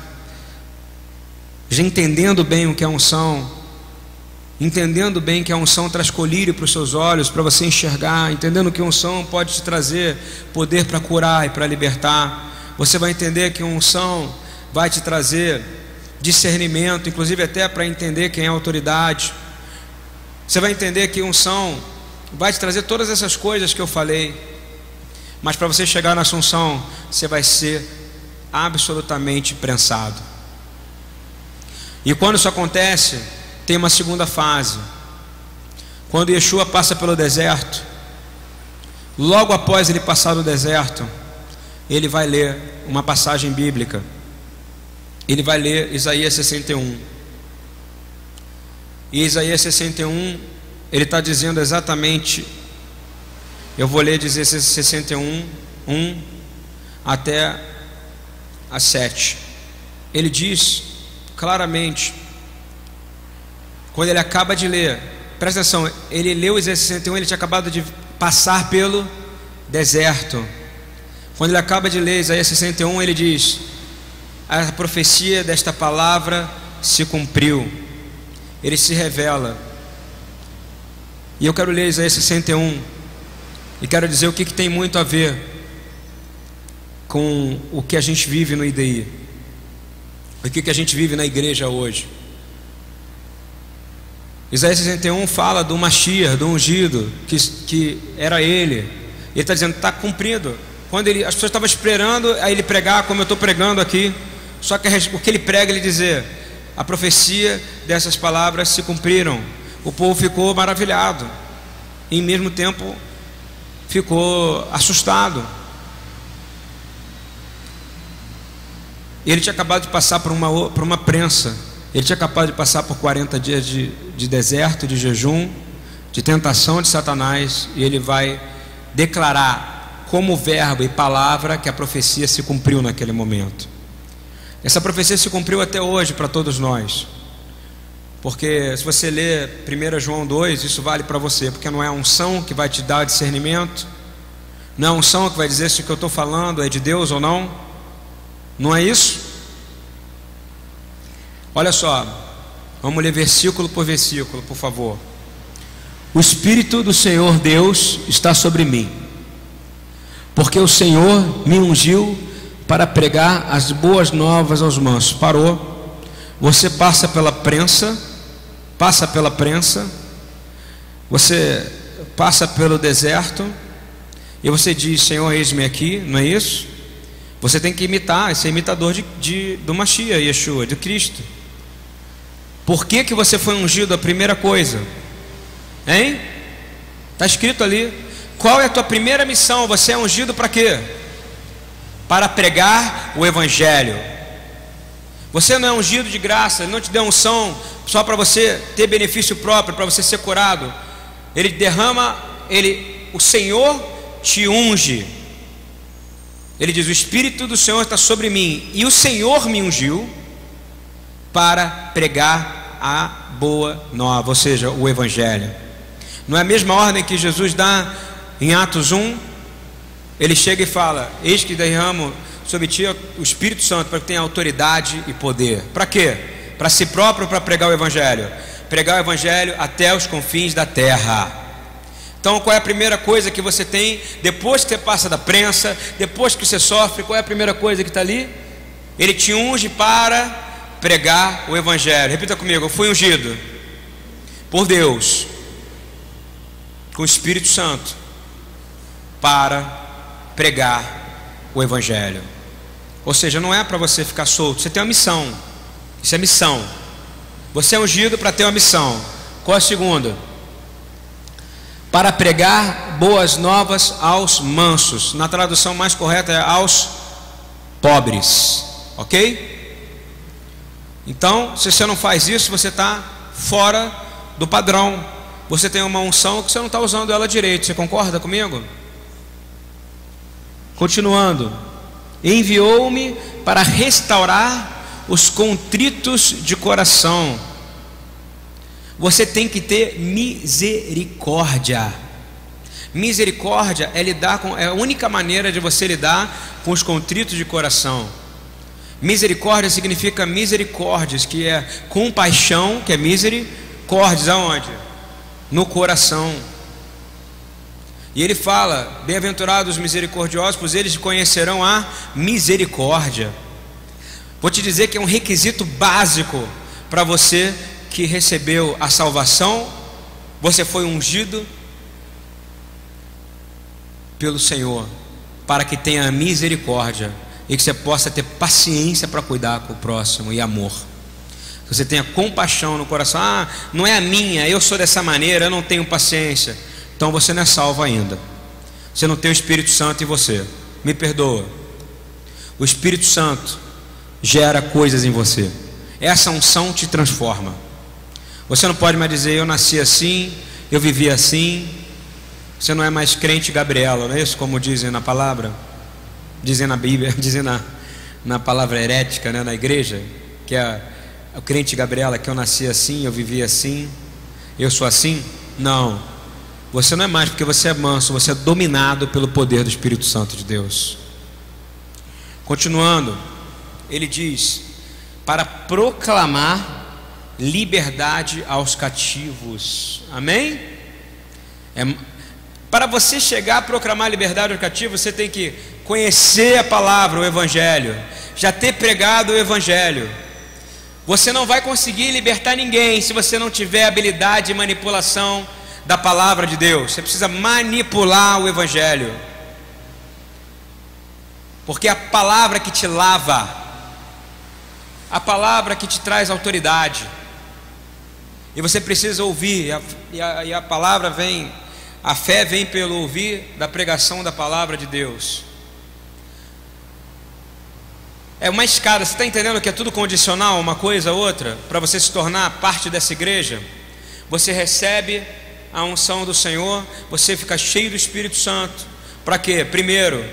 já entendendo bem o que é unção, entendendo bem que a unção traz colírio para os seus olhos, para você enxergar, entendendo que a unção pode te trazer poder para curar e para libertar. Você vai entender que a unção vai te trazer discernimento, inclusive até para entender quem é a autoridade. Você vai entender que unção vai te trazer todas essas coisas que eu falei. Mas para você chegar na Assunção, você vai ser absolutamente prensado. E quando isso acontece, tem uma segunda fase. Quando Yeshua passa pelo deserto, logo após ele passar no deserto, ele vai ler uma passagem bíblica. Ele vai ler Isaías 61. E Isaías 61, ele está dizendo exatamente, eu vou ler dizer 61, 1 até a 7. Ele diz claramente, quando ele acaba de ler, presta atenção, ele leu Isaías 61, ele tinha acabado de passar pelo deserto. Quando ele acaba de ler Isaías 61, ele diz: A profecia desta palavra se cumpriu, ele se revela. E eu quero ler Isaías 61 e quero dizer o que, que tem muito a ver com o que a gente vive no IDI. O que, que a gente vive na igreja hoje? Isaías 61 fala do Mashiach, do ungido, que, que era ele. Ele está dizendo, está cumprido. Quando ele, as pessoas estavam esperando a ele pregar, como eu estou pregando aqui. Só que o que ele prega, ele dizer, a profecia dessas palavras se cumpriram. O povo ficou maravilhado. E, em mesmo tempo, ficou assustado. Ele tinha acabado de passar por uma, por uma prensa. Ele tinha acabado de passar por 40 dias de, de deserto, de jejum, de tentação de Satanás. E ele vai declarar como verbo e palavra que a profecia se cumpriu naquele momento. Essa profecia se cumpriu até hoje para todos nós. Porque se você ler 1 João 2, isso vale para você, porque não é a unção que vai te dar discernimento, não é a unção que vai dizer se o que eu estou falando é de Deus ou não. Não é isso? Olha só, vamos ler versículo por versículo, por favor. O Espírito do Senhor Deus está sobre mim, porque o Senhor me ungiu para pregar as boas novas aos mansos. Parou. Você passa pela prensa, passa pela prensa, você passa pelo deserto, e você diz: Senhor, eis-me aqui, não é isso? Você tem que imitar, ser imitador de, de, do Mashiach, Yeshua, de Cristo. Por que, que você foi ungido? A primeira coisa, hein? Está escrito ali. Qual é a tua primeira missão? Você é ungido para quê? Para pregar o Evangelho. Você não é ungido de graça, ele não te deu unção só para você ter benefício próprio, para você ser curado. Ele derrama, ele, o Senhor te unge ele diz: O Espírito do Senhor está sobre mim, e o Senhor me ungiu para pregar a boa nova, ou seja, o Evangelho. Não é a mesma ordem que Jesus dá em Atos 1? Ele chega e fala: Eis que derramo sobre ti o Espírito Santo para que tenha autoridade e poder. Para quê? Para si próprio para pregar o Evangelho. Pregar o Evangelho até os confins da terra. Então, qual é a primeira coisa que você tem depois que você passa da prensa, depois que você sofre? Qual é a primeira coisa que está ali? Ele te unge para pregar o Evangelho. Repita comigo: eu fui ungido por Deus, com o Espírito Santo, para pregar o Evangelho. Ou seja, não é para você ficar solto, você tem uma missão. Isso é missão. Você é ungido para ter uma missão. Qual é a segunda? Para pregar boas novas aos mansos. Na tradução mais correta é aos pobres, ok? Então, se você não faz isso, você está fora do padrão. você tem uma unção que você não está usando ela direito. Você concorda comigo? Continuando, enviou-me para restaurar os contritos de coração. Você tem que ter misericórdia. Misericórdia é lidar com é a única maneira de você lidar com os contritos de coração. Misericórdia significa misericórdias, que é compaixão, que é misericórdias aonde? No coração. E ele fala: Bem-aventurados os misericordiosos, pois eles conhecerão a misericórdia. Vou te dizer que é um requisito básico para você que recebeu a salvação, você foi ungido pelo Senhor, para que tenha misericórdia e que você possa ter paciência para cuidar com o próximo e amor. Que você tenha compaixão no coração. Ah, não é a minha, eu sou dessa maneira, eu não tenho paciência. Então você não é salvo ainda. Você não tem o Espírito Santo em você. Me perdoa. O Espírito Santo gera coisas em você. Essa unção te transforma. Você não pode mais dizer, eu nasci assim, eu vivi assim. Você não é mais crente Gabriela, não é isso? Como dizem na palavra, dizem na Bíblia, dizem na, na palavra herética, né, na igreja, que é o crente Gabriela, que eu nasci assim, eu vivi assim, eu sou assim. Não. Você não é mais porque você é manso, você é dominado pelo poder do Espírito Santo de Deus. Continuando, ele diz: para proclamar liberdade aos cativos. Amém? É, para você chegar a proclamar liberdade aos cativos, você tem que conhecer a palavra, o Evangelho, já ter pregado o Evangelho. Você não vai conseguir libertar ninguém se você não tiver habilidade de manipulação da palavra de Deus, você precisa manipular o Evangelho, porque é a palavra que te lava, a palavra que te traz autoridade, e você precisa ouvir, e a, e a, e a palavra vem, a fé vem pelo ouvir da pregação da palavra de Deus. É uma escada, você está entendendo que é tudo condicional, uma coisa ou outra, para você se tornar parte dessa igreja? Você recebe a unção do Senhor, você fica cheio do Espírito Santo. Para quê? Primeiro,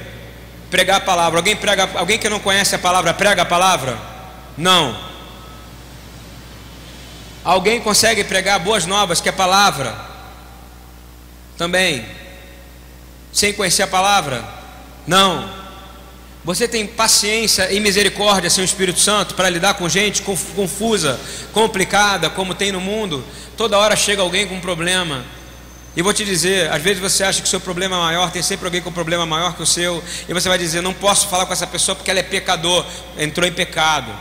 pregar a palavra. Alguém prega, alguém que não conhece a palavra prega a palavra? Não. Alguém consegue pregar boas novas, que é palavra? Também. Sem conhecer a palavra? Não. Você tem paciência e misericórdia sem o Espírito Santo para lidar com gente confusa, complicada, como tem no mundo? Toda hora chega alguém com um problema. E vou te dizer, às vezes você acha que o seu problema é maior, tem sempre alguém com um problema maior que o seu, e você vai dizer, não posso falar com essa pessoa porque ela é pecador, entrou em pecado.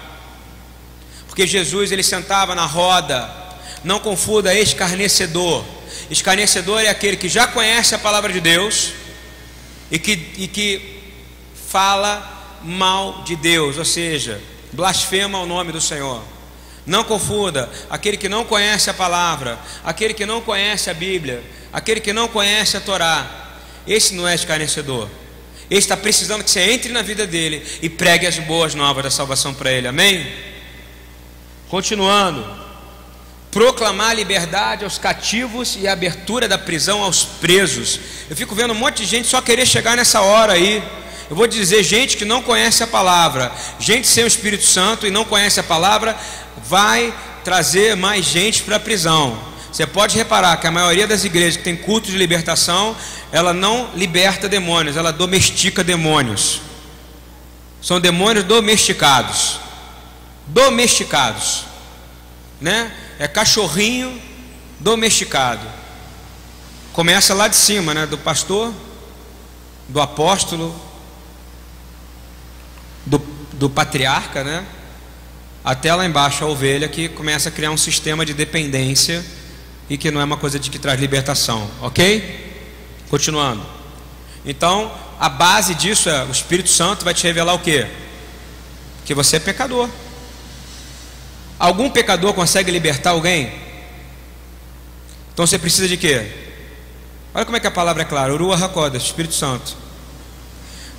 Porque Jesus ele sentava na roda, não confunda escarnecedor. Escarnecedor é aquele que já conhece a palavra de Deus e que, e que fala mal de Deus, ou seja, blasfema o nome do Senhor. Não confunda aquele que não conhece a palavra, aquele que não conhece a Bíblia, aquele que não conhece a Torá. Esse não é escarnecedor. Ele está precisando que você entre na vida dele e pregue as boas novas da salvação para ele. Amém? Continuando. Proclamar liberdade aos cativos e a abertura da prisão aos presos. Eu fico vendo um monte de gente só querer chegar nessa hora aí. Eu vou dizer, gente que não conhece a palavra, gente sem o Espírito Santo e não conhece a palavra, vai trazer mais gente para a prisão. Você pode reparar que a maioria das igrejas que tem culto de libertação, ela não liberta demônios, ela domestica demônios. São demônios domesticados. Domesticados. Né? É cachorrinho domesticado. Começa lá de cima, né, do pastor, do apóstolo, do, do patriarca, né? até lá embaixo a ovelha que começa a criar um sistema de dependência e que não é uma coisa de que traz libertação, ok? Continuando. Então, a base disso é o Espírito Santo vai te revelar o que? Que você é pecador. Algum pecador consegue libertar alguém? Então você precisa de quê? Olha como é que a palavra é clara: Urua Hakoda, Espírito Santo.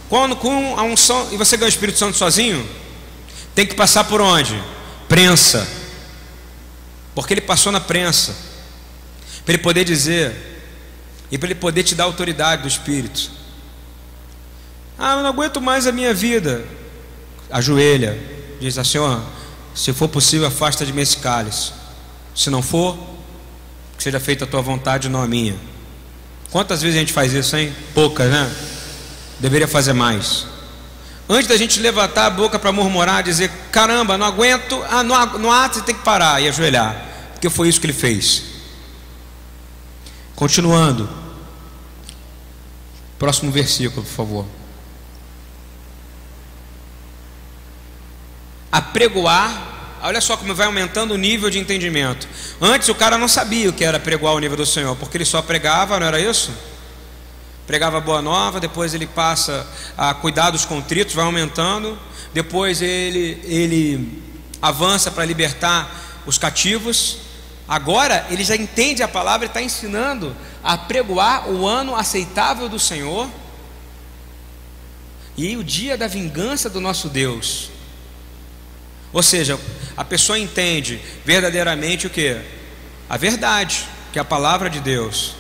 Quando com a unção, e você ganha o Espírito Santo sozinho, tem que passar por onde? Prensa. Porque ele passou na prensa. para ele poder dizer e para ele poder te dar autoridade do Espírito. Ah, eu não aguento mais a minha vida. Ajoelha, diz assim: Senhor, se for possível, afasta de mim esse cálice. Se não for, que seja feita a tua vontade, não a minha. Quantas vezes a gente faz isso, hein? Poucas, né? Deveria fazer mais. Antes da gente levantar a boca para murmurar, dizer: caramba, não aguento, ah, não, há, você tem que parar e ajoelhar, porque foi isso que ele fez. Continuando, próximo versículo, por favor. Apregoar Olha só como vai aumentando o nível de entendimento. Antes o cara não sabia o que era pregoar o nível do Senhor, porque ele só pregava, não era isso? Pregava boa nova, depois ele passa a cuidar dos contritos, vai aumentando, depois ele, ele avança para libertar os cativos. Agora ele já entende a palavra e está ensinando a pregoar o ano aceitável do Senhor e o dia da vingança do nosso Deus. Ou seja, a pessoa entende verdadeiramente o que? A verdade, que é a palavra de Deus.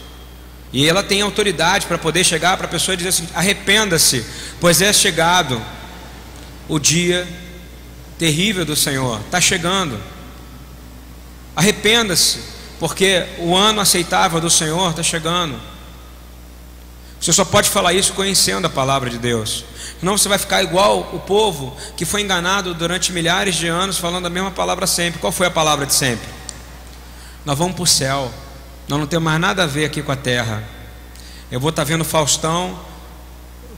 E ela tem autoridade para poder chegar para a pessoa e dizer assim: arrependa-se, pois é chegado o dia terrível do Senhor, está chegando. Arrependa-se, porque o ano aceitável do Senhor está chegando. Você só pode falar isso conhecendo a palavra de Deus. Senão você vai ficar igual o povo que foi enganado durante milhares de anos falando a mesma palavra sempre. Qual foi a palavra de sempre? Nós vamos para o céu. Nós não temos mais nada a ver aqui com a terra. Eu vou estar tá vendo Faustão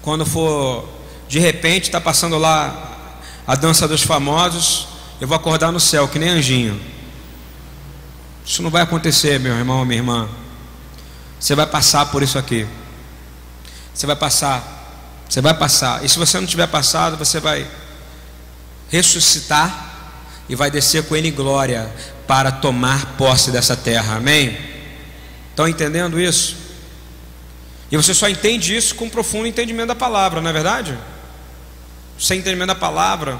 quando for de repente está passando lá a dança dos famosos, eu vou acordar no céu que nem anjinho. Isso não vai acontecer, meu irmão, minha irmã. Você vai passar por isso aqui. Você vai passar. Você vai passar. E se você não tiver passado, você vai ressuscitar e vai descer com ele em glória para tomar posse dessa terra. Amém? Estão entendendo isso? E você só entende isso com um profundo entendimento da palavra, não é verdade? Sem entendimento da palavra,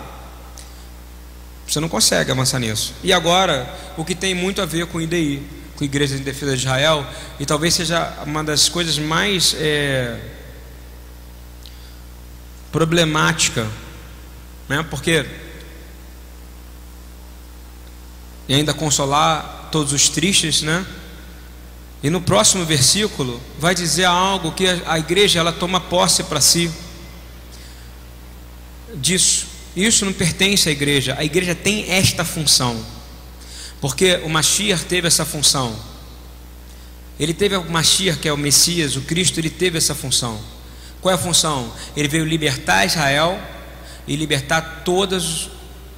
você não consegue avançar nisso. E agora, o que tem muito a ver com IDI, com Igreja de Defesa de Israel, e talvez seja uma das coisas mais é, problemática, né? Porque e ainda consolar todos os tristes, né? E no próximo versículo vai dizer algo que a igreja ela toma posse para si disso. Isso não pertence à igreja. A igreja tem esta função. Porque o Mashiach teve essa função. Ele teve o Mashiach, que é o Messias, o Cristo, ele teve essa função. Qual é a função? Ele veio libertar Israel e libertar todos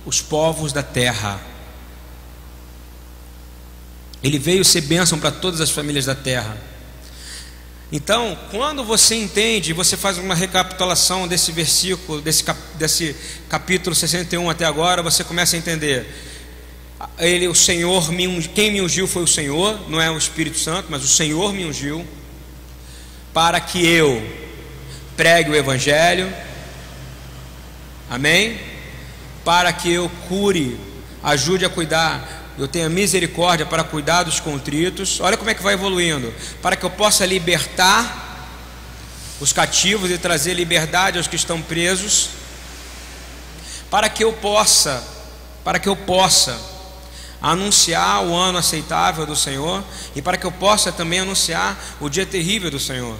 os povos da terra. Ele veio ser bênção para todas as famílias da terra. Então, quando você entende, você faz uma recapitulação desse versículo, desse, cap, desse capítulo 61 até agora, você começa a entender. Ele, o Senhor, me, quem me ungiu foi o Senhor, não é o Espírito Santo, mas o Senhor me ungiu, para que eu pregue o Evangelho, amém? Para que eu cure, ajude a cuidar eu tenha misericórdia para cuidar dos contritos. Olha como é que vai evoluindo. Para que eu possa libertar os cativos e trazer liberdade aos que estão presos. Para que eu possa, para que eu possa anunciar o ano aceitável do Senhor e para que eu possa também anunciar o dia terrível do Senhor.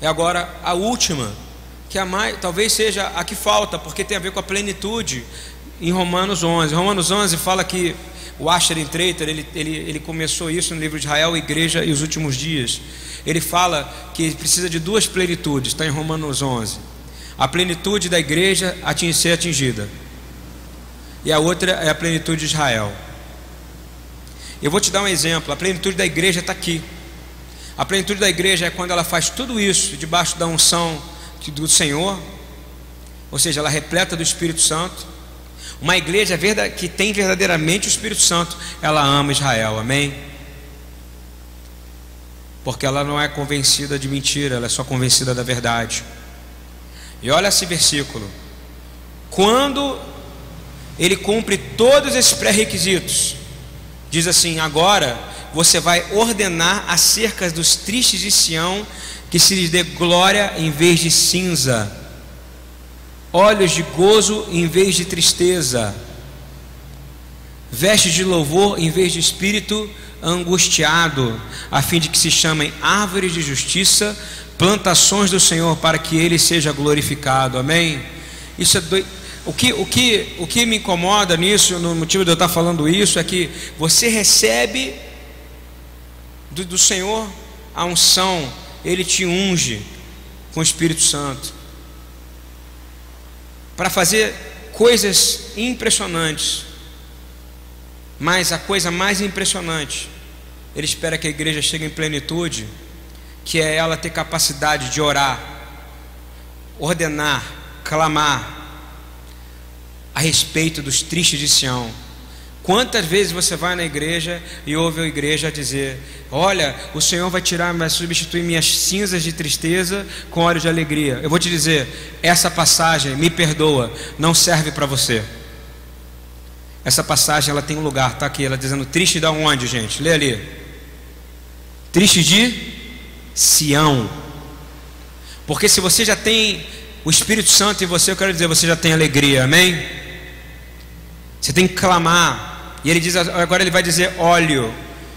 É agora a última, que a mais, talvez seja a que falta, porque tem a ver com a plenitude em Romanos 11. Romanos 11 fala que o Asher Treiter, ele, ele, ele começou isso no livro de Israel, Igreja e os Últimos Dias. Ele fala que precisa de duas plenitudes, está em Romanos 11. A plenitude da igreja a ser atingida, e a outra é a plenitude de Israel. Eu vou te dar um exemplo: a plenitude da igreja está aqui. A plenitude da igreja é quando ela faz tudo isso debaixo da unção do Senhor, ou seja, ela é repleta do Espírito Santo uma igreja que tem verdadeiramente o Espírito Santo, ela ama Israel, amém? Porque ela não é convencida de mentira, ela é só convencida da verdade. E olha esse versículo: quando ele cumpre todos esses pré-requisitos, diz assim: agora você vai ordenar acerca dos tristes de Sião que se lhes dê glória em vez de cinza, olhos de gozo em vez de tristeza, vestes de louvor em vez de espírito angustiado, a fim de que se chamem árvores de justiça, plantações do Senhor, para que Ele seja glorificado. Amém? Isso é o, que, o, que, o que me incomoda nisso, no motivo de eu estar falando isso, é que você recebe do, do Senhor a unção, Ele te unge com o Espírito Santo para fazer coisas impressionantes. Mas a coisa mais impressionante, ele espera que a igreja chegue em plenitude, que é ela ter capacidade de orar, ordenar, clamar a respeito dos tristes de Sião. Quantas vezes você vai na igreja e ouve a igreja dizer: Olha, o Senhor vai tirar, vai substituir minhas cinzas de tristeza com óleo de alegria. Eu vou te dizer: essa passagem, me perdoa, não serve para você. Essa passagem ela tem um lugar, está aqui, ela dizendo triste de onde, gente? Lê ali. Triste de Sião. Porque se você já tem o Espírito Santo em você, eu quero dizer, você já tem alegria, amém? Você tem que clamar. E ele diz, agora ele vai dizer óleo,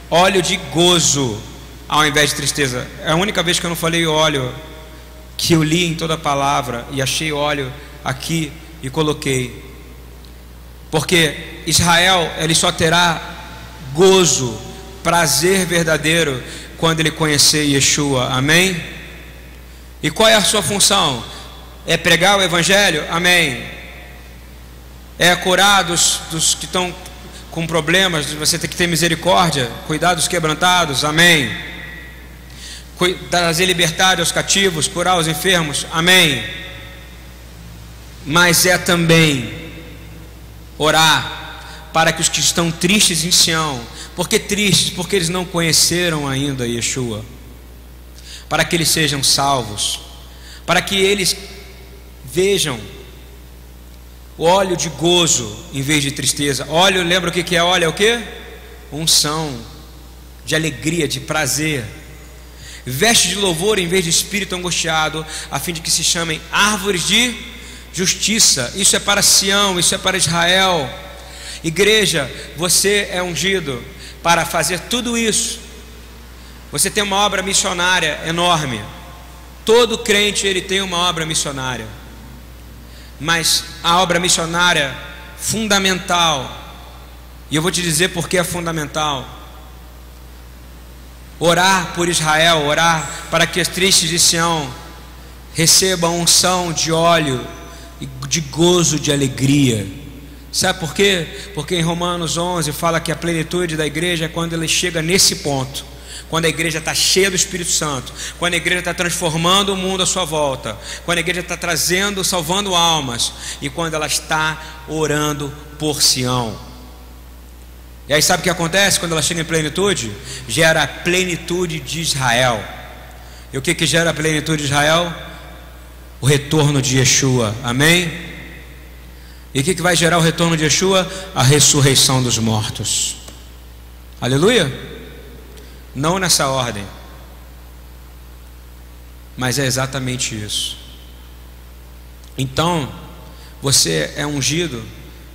óleo de gozo, ao invés de tristeza. É a única vez que eu não falei óleo, que eu li em toda a palavra e achei óleo aqui e coloquei. Porque Israel, ele só terá gozo, prazer verdadeiro quando ele conhecer Yeshua. Amém? E qual é a sua função? É pregar o evangelho? Amém. É curar dos, dos que estão com problemas, você tem que ter misericórdia, cuidar dos quebrantados, amém. Trazer liberdade aos cativos, curar os enfermos, amém. Mas é também orar para que os que estão tristes em Sião, porque tristes, porque eles não conheceram ainda Yeshua, para que eles sejam salvos, para que eles vejam o óleo de gozo em vez de tristeza. Óleo, lembra o que é óleo? É o que? Unção, de alegria, de prazer. Veste de louvor em vez de espírito angustiado, a fim de que se chamem árvores de justiça. Isso é para Sião, isso é para Israel. Igreja, você é ungido para fazer tudo isso. Você tem uma obra missionária enorme. Todo crente ele tem uma obra missionária. Mas a obra missionária fundamental, e eu vou te dizer porque é fundamental. Orar por Israel, orar para que as tristes de Sião recebam unção de óleo de gozo, de alegria. Sabe por quê? Porque em Romanos 11 fala que a plenitude da igreja é quando ele chega nesse ponto. Quando a igreja está cheia do Espírito Santo, quando a igreja está transformando o mundo à sua volta, quando a igreja está trazendo, salvando almas, e quando ela está orando por Sião. E aí sabe o que acontece quando ela chega em plenitude? Gera a plenitude de Israel. E o que, que gera a plenitude de Israel? o retorno de Yeshua. Amém? E o que, que vai gerar o retorno de Yeshua? A ressurreição dos mortos. Aleluia? Não nessa ordem. Mas é exatamente isso. Então, você é ungido,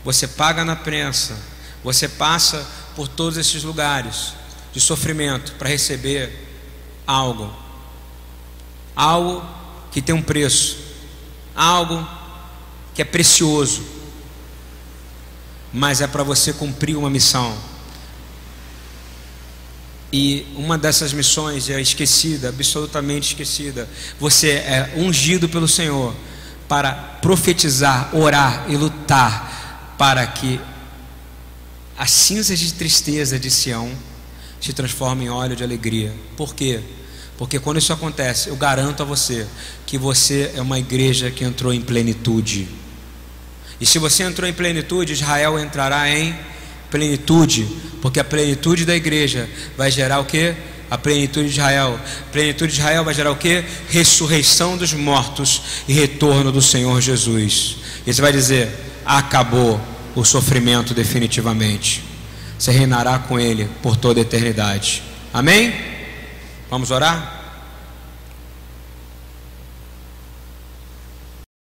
você paga na prensa, você passa por todos esses lugares de sofrimento para receber algo. Algo que tem um preço, algo que é precioso, mas é para você cumprir uma missão. E uma dessas missões é esquecida, absolutamente esquecida. Você é ungido pelo Senhor para profetizar, orar e lutar para que as cinzas de tristeza de Sião se transformem em óleo de alegria. Por quê? Porque quando isso acontece, eu garanto a você que você é uma igreja que entrou em plenitude. E se você entrou em plenitude, Israel entrará em plenitude, porque a plenitude da igreja vai gerar o que? A plenitude de Israel. A plenitude de Israel vai gerar o que? Ressurreição dos mortos e retorno do Senhor Jesus. E você vai dizer: acabou o sofrimento definitivamente. você reinará com Ele por toda a eternidade. Amém? Vamos orar?